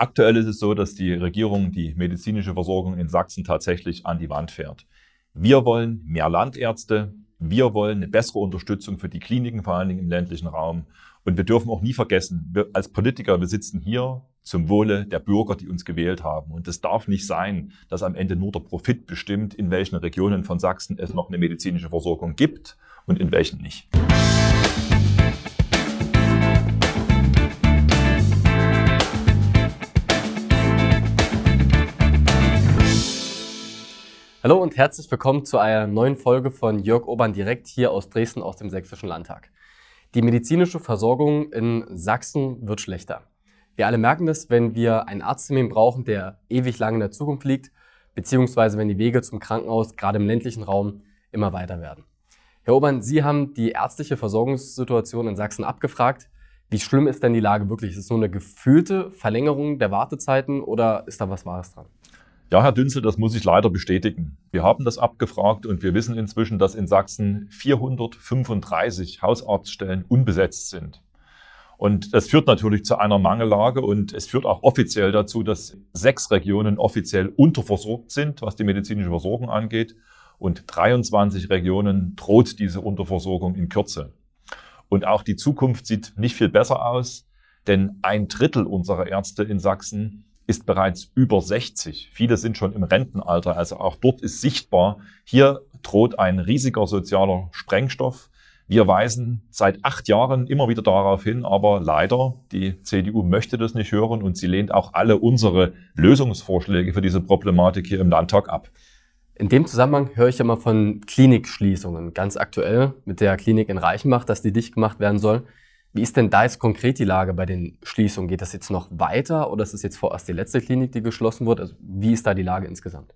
Aktuell ist es so, dass die Regierung die medizinische Versorgung in Sachsen tatsächlich an die Wand fährt. Wir wollen mehr Landärzte, wir wollen eine bessere Unterstützung für die Kliniken, vor allen Dingen im ländlichen Raum. Und wir dürfen auch nie vergessen, wir als Politiker, wir sitzen hier zum Wohle der Bürger, die uns gewählt haben. Und es darf nicht sein, dass am Ende nur der Profit bestimmt, in welchen Regionen von Sachsen es noch eine medizinische Versorgung gibt und in welchen nicht. Hallo und herzlich willkommen zu einer neuen Folge von Jörg Obern direkt hier aus Dresden aus dem Sächsischen Landtag. Die medizinische Versorgung in Sachsen wird schlechter. Wir alle merken das, wenn wir einen Arzttermin brauchen, der ewig lang in der Zukunft liegt, beziehungsweise wenn die Wege zum Krankenhaus gerade im ländlichen Raum immer weiter werden. Herr Obern, Sie haben die ärztliche Versorgungssituation in Sachsen abgefragt. Wie schlimm ist denn die Lage wirklich? Ist es nur eine gefühlte Verlängerung der Wartezeiten oder ist da was Wahres dran? Ja, Herr Dünzel, das muss ich leider bestätigen. Wir haben das abgefragt und wir wissen inzwischen, dass in Sachsen 435 Hausarztstellen unbesetzt sind. Und das führt natürlich zu einer Mangellage und es führt auch offiziell dazu, dass sechs Regionen offiziell unterversorgt sind, was die medizinische Versorgung angeht. Und 23 Regionen droht diese Unterversorgung in Kürze. Und auch die Zukunft sieht nicht viel besser aus, denn ein Drittel unserer Ärzte in Sachsen ist bereits über 60. Viele sind schon im Rentenalter, also auch dort ist sichtbar, hier droht ein riesiger sozialer Sprengstoff. Wir weisen seit acht Jahren immer wieder darauf hin, aber leider, die CDU möchte das nicht hören und sie lehnt auch alle unsere Lösungsvorschläge für diese Problematik hier im Landtag ab. In dem Zusammenhang höre ich immer von Klinikschließungen. Ganz aktuell mit der Klinik in Reichenbach, dass die dicht gemacht werden soll. Wie ist denn da jetzt konkret die Lage bei den Schließungen? Geht das jetzt noch weiter oder ist es jetzt vorerst die letzte Klinik, die geschlossen wird? Also wie ist da die Lage insgesamt?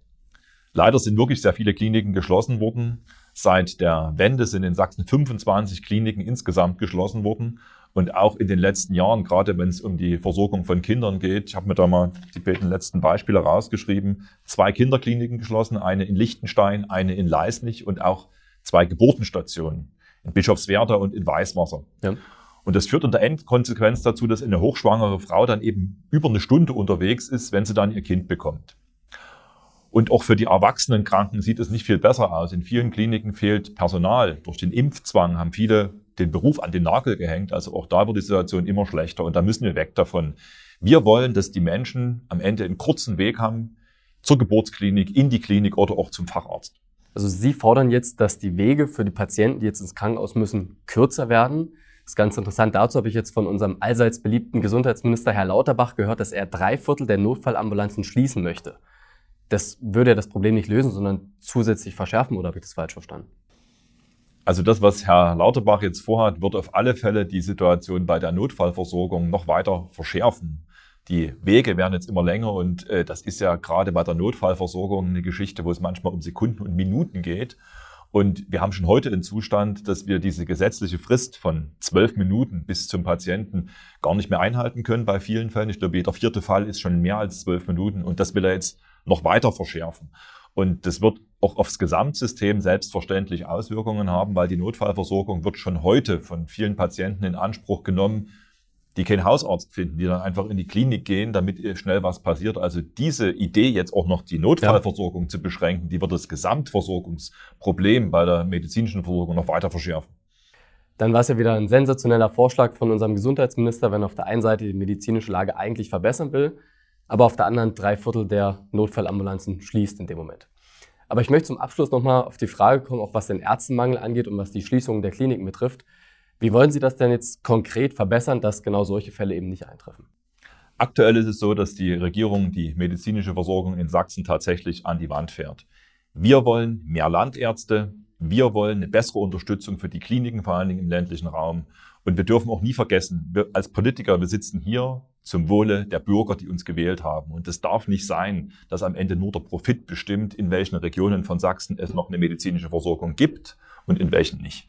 Leider sind wirklich sehr viele Kliniken geschlossen worden. Seit der Wende sind in Sachsen 25 Kliniken insgesamt geschlossen worden. Und auch in den letzten Jahren, gerade wenn es um die Versorgung von Kindern geht, ich habe mir da mal die beiden letzten Beispiele rausgeschrieben, zwei Kinderkliniken geschlossen, eine in Liechtenstein, eine in Leisnig und auch zwei Geburtenstationen in Bischofswerda und in Weißwasser. Ja. Und das führt in der Endkonsequenz dazu, dass eine hochschwangere Frau dann eben über eine Stunde unterwegs ist, wenn sie dann ihr Kind bekommt. Und auch für die erwachsenen Kranken sieht es nicht viel besser aus. In vielen Kliniken fehlt Personal. Durch den Impfzwang haben viele den Beruf an den Nagel gehängt. Also auch da wird die Situation immer schlechter und da müssen wir weg davon. Wir wollen, dass die Menschen am Ende einen kurzen Weg haben zur Geburtsklinik, in die Klinik oder auch zum Facharzt. Also Sie fordern jetzt, dass die Wege für die Patienten, die jetzt ins Krankenhaus müssen, kürzer werden. Das ist ganz interessant. Dazu habe ich jetzt von unserem allseits beliebten Gesundheitsminister Herr Lauterbach gehört, dass er drei Viertel der Notfallambulanzen schließen möchte. Das würde ja das Problem nicht lösen, sondern zusätzlich verschärfen, oder habe ich das falsch verstanden? Also das, was Herr Lauterbach jetzt vorhat, wird auf alle Fälle die Situation bei der Notfallversorgung noch weiter verschärfen. Die Wege werden jetzt immer länger und äh, das ist ja gerade bei der Notfallversorgung eine Geschichte, wo es manchmal um Sekunden und Minuten geht. Und wir haben schon heute den Zustand, dass wir diese gesetzliche Frist von zwölf Minuten bis zum Patienten gar nicht mehr einhalten können bei vielen Fällen. Ich glaube, jeder vierte Fall ist schon mehr als zwölf Minuten und das will er jetzt noch weiter verschärfen. Und das wird auch aufs Gesamtsystem selbstverständlich Auswirkungen haben, weil die Notfallversorgung wird schon heute von vielen Patienten in Anspruch genommen, die keinen Hausarzt finden, die dann einfach in die Klinik gehen, damit schnell was passiert. Also diese Idee, jetzt auch noch die Notfallversorgung ja. zu beschränken, die wird das Gesamtversorgungsproblem bei der medizinischen Versorgung noch weiter verschärfen. Dann war es ja wieder ein sensationeller Vorschlag von unserem Gesundheitsminister, wenn er auf der einen Seite die medizinische Lage eigentlich verbessern will, aber auf der anderen drei Viertel der Notfallambulanzen schließt in dem Moment. Aber ich möchte zum Abschluss nochmal auf die Frage kommen, auch was den Ärztenmangel angeht und was die Schließung der Kliniken betrifft. Wie wollen Sie das denn jetzt konkret verbessern, dass genau solche Fälle eben nicht eintreffen? Aktuell ist es so, dass die Regierung die medizinische Versorgung in Sachsen tatsächlich an die Wand fährt. Wir wollen mehr Landärzte, wir wollen eine bessere Unterstützung für die Kliniken, vor allen Dingen im ländlichen Raum. Und wir dürfen auch nie vergessen, wir als Politiker, wir sitzen hier zum Wohle der Bürger, die uns gewählt haben. Und es darf nicht sein, dass am Ende nur der Profit bestimmt, in welchen Regionen von Sachsen es noch eine medizinische Versorgung gibt und in welchen nicht.